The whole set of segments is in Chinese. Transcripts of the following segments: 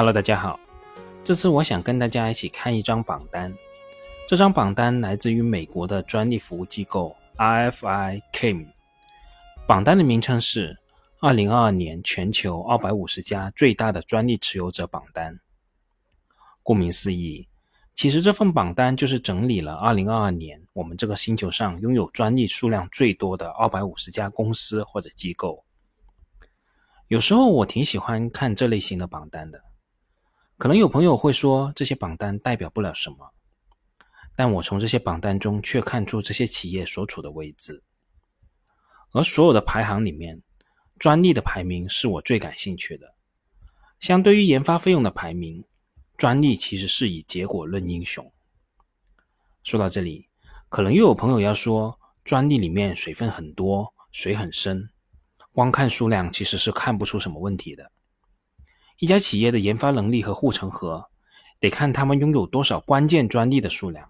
Hello，大家好。这次我想跟大家一起看一张榜单。这张榜单来自于美国的专利服务机构 RFI Claim。榜单的名称是“二零二二年全球二百五十家最大的专利持有者榜单”。顾名思义，其实这份榜单就是整理了二零二二年我们这个星球上拥有专利数量最多的二百五十家公司或者机构。有时候我挺喜欢看这类型的榜单的。可能有朋友会说，这些榜单代表不了什么，但我从这些榜单中却看出这些企业所处的位置。而所有的排行里面，专利的排名是我最感兴趣的。相对于研发费用的排名，专利其实是以结果论英雄。说到这里，可能又有朋友要说，专利里面水分很多，水很深，光看数量其实是看不出什么问题的。一家企业的研发能力和护城河，得看他们拥有多少关键专利的数量。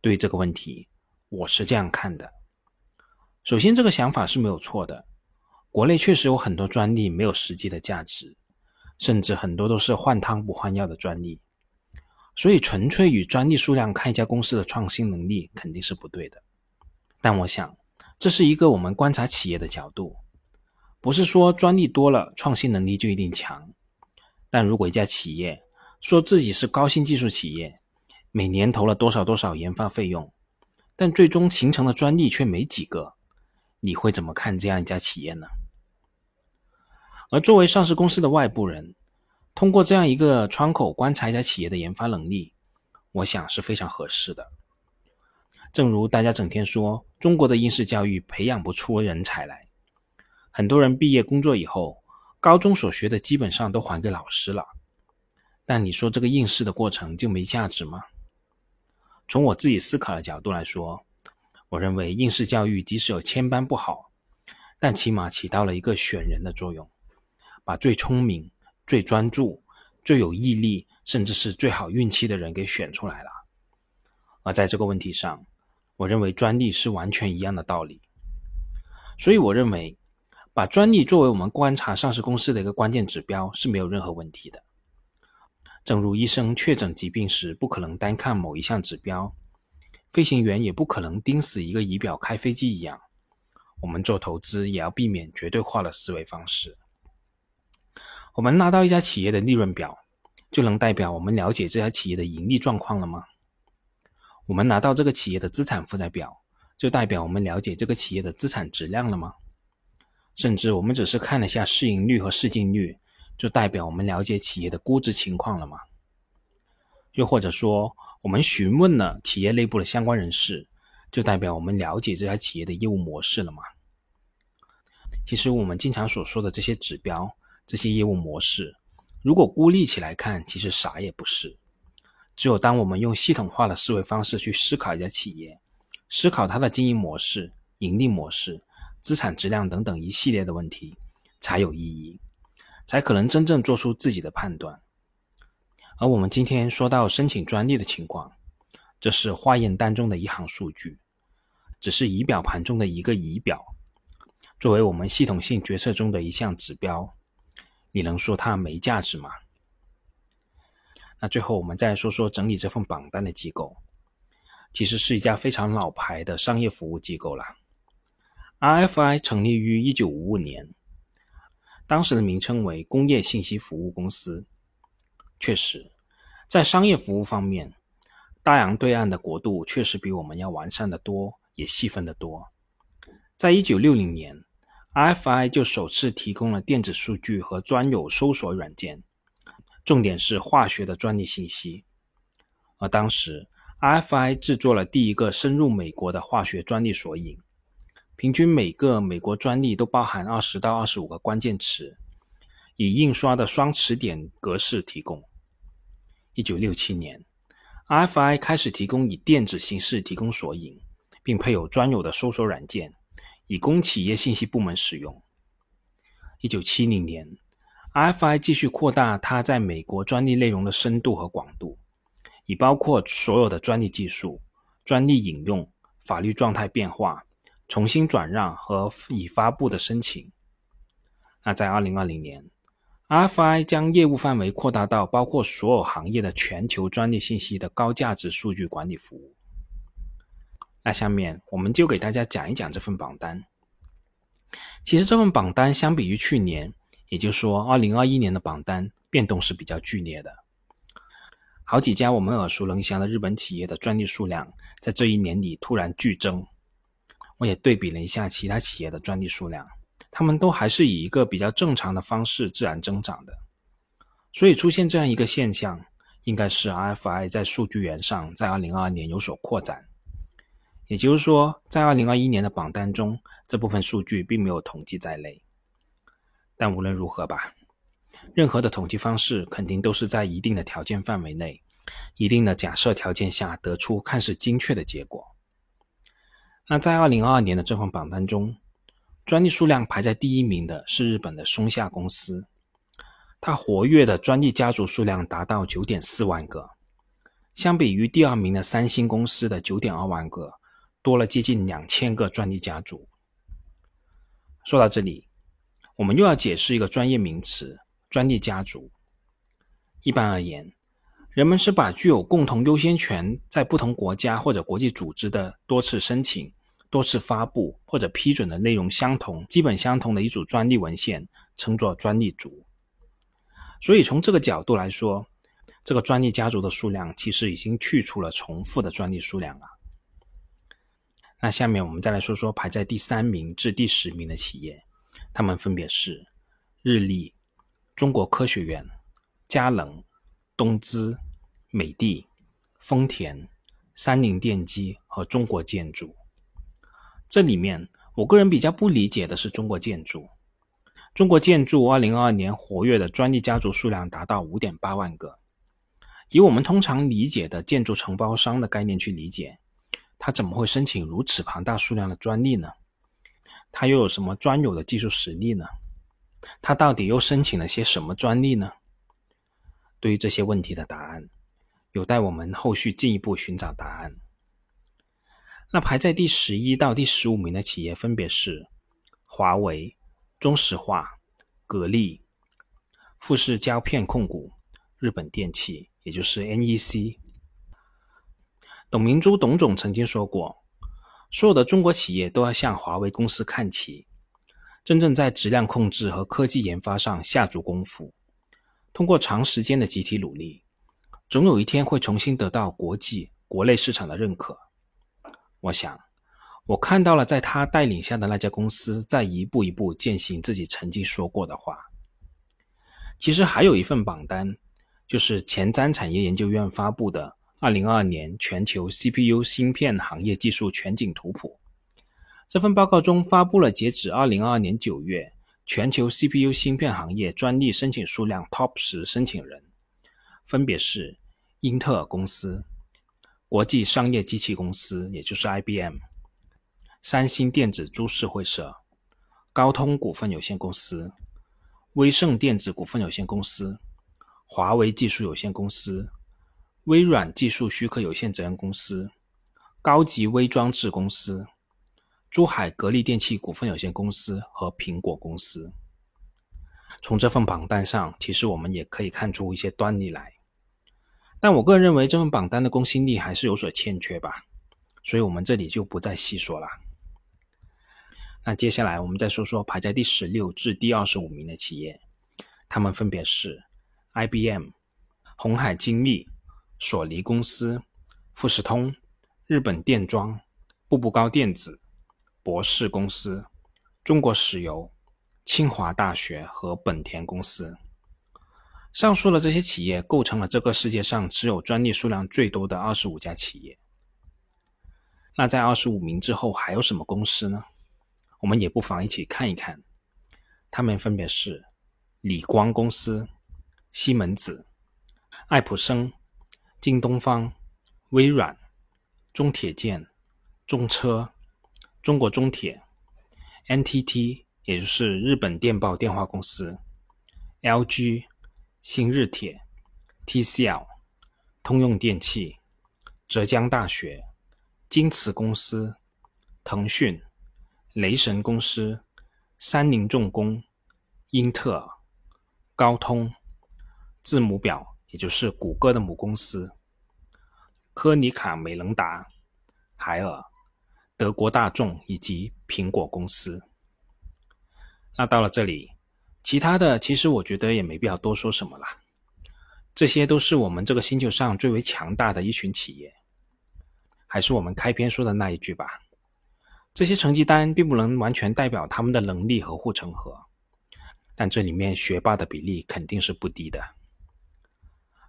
对这个问题，我是这样看的：首先，这个想法是没有错的。国内确实有很多专利没有实际的价值，甚至很多都是换汤不换药的专利。所以，纯粹与专利数量看一家公司的创新能力肯定是不对的。但我想，这是一个我们观察企业的角度。不是说专利多了，创新能力就一定强。但如果一家企业说自己是高新技术企业，每年投了多少多少研发费用，但最终形成的专利却没几个，你会怎么看这样一家企业呢？而作为上市公司的外部人，通过这样一个窗口观察一家企业的研发能力，我想是非常合适的。正如大家整天说，中国的应试教育培养不出人才来。很多人毕业工作以后，高中所学的基本上都还给老师了。但你说这个应试的过程就没价值吗？从我自己思考的角度来说，我认为应试教育即使有千般不好，但起码起到了一个选人的作用，把最聪明、最专注、最有毅力，甚至是最好运气的人给选出来了。而在这个问题上，我认为专利是完全一样的道理。所以我认为。把专利作为我们观察上市公司的一个关键指标是没有任何问题的。正如医生确诊疾病时不可能单看某一项指标，飞行员也不可能盯死一个仪表开飞机一样，我们做投资也要避免绝对化的思维方式。我们拿到一家企业的利润表，就能代表我们了解这家企业的盈利状况了吗？我们拿到这个企业的资产负债表，就代表我们了解这个企业的资产质量了吗？甚至我们只是看了一下市盈率和市净率，就代表我们了解企业的估值情况了吗？又或者说，我们询问了企业内部的相关人士，就代表我们了解这家企业的业务模式了吗？其实我们经常所说的这些指标、这些业务模式，如果孤立起来看，其实啥也不是。只有当我们用系统化的思维方式去思考一家企业，思考它的经营模式、盈利模式。资产质量等等一系列的问题才有意义，才可能真正做出自己的判断。而我们今天说到申请专利的情况，这是化验单中的一行数据，只是仪表盘中的一个仪表，作为我们系统性决策中的一项指标，你能说它没价值吗？那最后我们再说说整理这份榜单的机构，其实是一家非常老牌的商业服务机构了。RFI 成立于一九五五年，当时的名称为工业信息服务公司。确实，在商业服务方面，大洋对岸的国度确实比我们要完善的多，也细分的多。在一九六零年，RFI 就首次提供了电子数据和专有搜索软件，重点是化学的专利信息。而当时，RFI 制作了第一个深入美国的化学专利索引。平均每个美国专利都包含二十到二十五个关键词，以印刷的双词典格式提供。一九六七年，RFI 开始提供以电子形式提供索引，并配有专有的搜索软件，以供企业信息部门使用。一九七零年，RFI 继续扩大它在美国专利内容的深度和广度，以包括所有的专利技术、专利引用、法律状态变化。重新转让和已发布的申请。那在二零二零年 RFI 将业务范围扩大到包括所有行业的全球专利信息的高价值数据管理服务。那下面我们就给大家讲一讲这份榜单。其实这份榜单相比于去年，也就是说2021年的榜单变动是比较剧烈的。好几家我们耳熟能详的日本企业的专利数量在这一年里突然剧增。我也对比了一下其他企业的专利数量。他们都还是以一个比较正常的方式自然增长的，所以出现这样一个现象，应该是 RFI 在数据源上在2022年有所扩展。也就是说，在2021年的榜单中，这部分数据并没有统计在内。但无论如何吧，任何的统计方式肯定都是在一定的条件范围内、一定的假设条件下得出看似精确的结果。那在2022年的这份榜单中，专利数量排在第一名的是日本的松下公司，它活跃的专利家族数量达到九点四万个，相比于第二名的三星公司的九点二万个，多了接近两千个专利家族。说到这里，我们又要解释一个专业名词——专利家族。一般而言，人们是把具有共同优先权在不同国家或者国际组织的多次申请。多次发布或者批准的内容相同、基本相同的一组专利文献，称作专利组。所以从这个角度来说，这个专利家族的数量其实已经去除了重复的专利数量了。那下面我们再来说说排在第三名至第十名的企业，他们分别是日立、中国科学院、佳能、东芝、美的、丰田、三菱电机和中国建筑。这里面，我个人比较不理解的是中国建筑。中国建筑二零二二年活跃的专利家族数量达到五点八万个。以我们通常理解的建筑承包商的概念去理解，他怎么会申请如此庞大数量的专利呢？他又有什么专有的技术实力呢？他到底又申请了些什么专利呢？对于这些问题的答案，有待我们后续进一步寻找答案。那排在第十一到第十五名的企业分别是华为、中石化、格力、富士胶片控股、日本电器，也就是 NEC。董明珠董总曾经说过，所有的中国企业都要向华为公司看齐，真正在质量控制和科技研发上下足功夫，通过长时间的集体努力，总有一天会重新得到国际、国内市场的认可。我想，我看到了在他带领下的那家公司在一步一步践行自己曾经说过的话。其实还有一份榜单，就是前瞻产业研究院发布的《二零二二年全球 CPU 芯片行业技术全景图谱》。这份报告中发布了截止二零二二年九月全球 CPU 芯片行业专利申请数量 TOP 十申请人，分别是英特尔公司。国际商业机器公司，也就是 IBM；三星电子株式会社、高通股份有限公司、威盛电子股份有限公司、华为技术有限公司、微软技术许可有限责任公司、高级微装置公司、珠海格力电器股份有限公司和苹果公司。从这份榜单上，其实我们也可以看出一些端倪来。但我个人认为这份榜单的公信力还是有所欠缺吧，所以我们这里就不再细说了。那接下来我们再说说排在第十六至第二十五名的企业，他们分别是 IBM、红海精密、索尼公司、富士通、日本电装、步步高电子、博士公司、中国石油、清华大学和本田公司。上述的这些企业构成了这个世界上持有专利数量最多的二十五家企业。那在二十五名之后还有什么公司呢？我们也不妨一起看一看。他们分别是理光公司、西门子、爱普生、京东方、微软、中铁建、中车、中国中铁、NTT，也就是日本电报电话公司、LG。新日铁、TCL、通用电气、浙江大学、京瓷公司、腾讯、雷神公司、三菱重工、英特尔、高通、字母表，也就是谷歌的母公司，科尼卡美能达、海尔、德国大众以及苹果公司。那到了这里，其他的其实我觉得也没必要多说什么了。这些都是我们这个星球上最为强大的一群企业。还是我们开篇说的那一句吧，这些成绩单并不能完全代表他们的能力和护城河，但这里面学霸的比例肯定是不低的。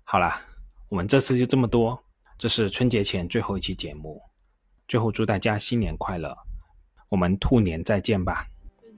好了，我们这次就这么多，这是春节前最后一期节目，最后祝大家新年快乐，我们兔年再见吧。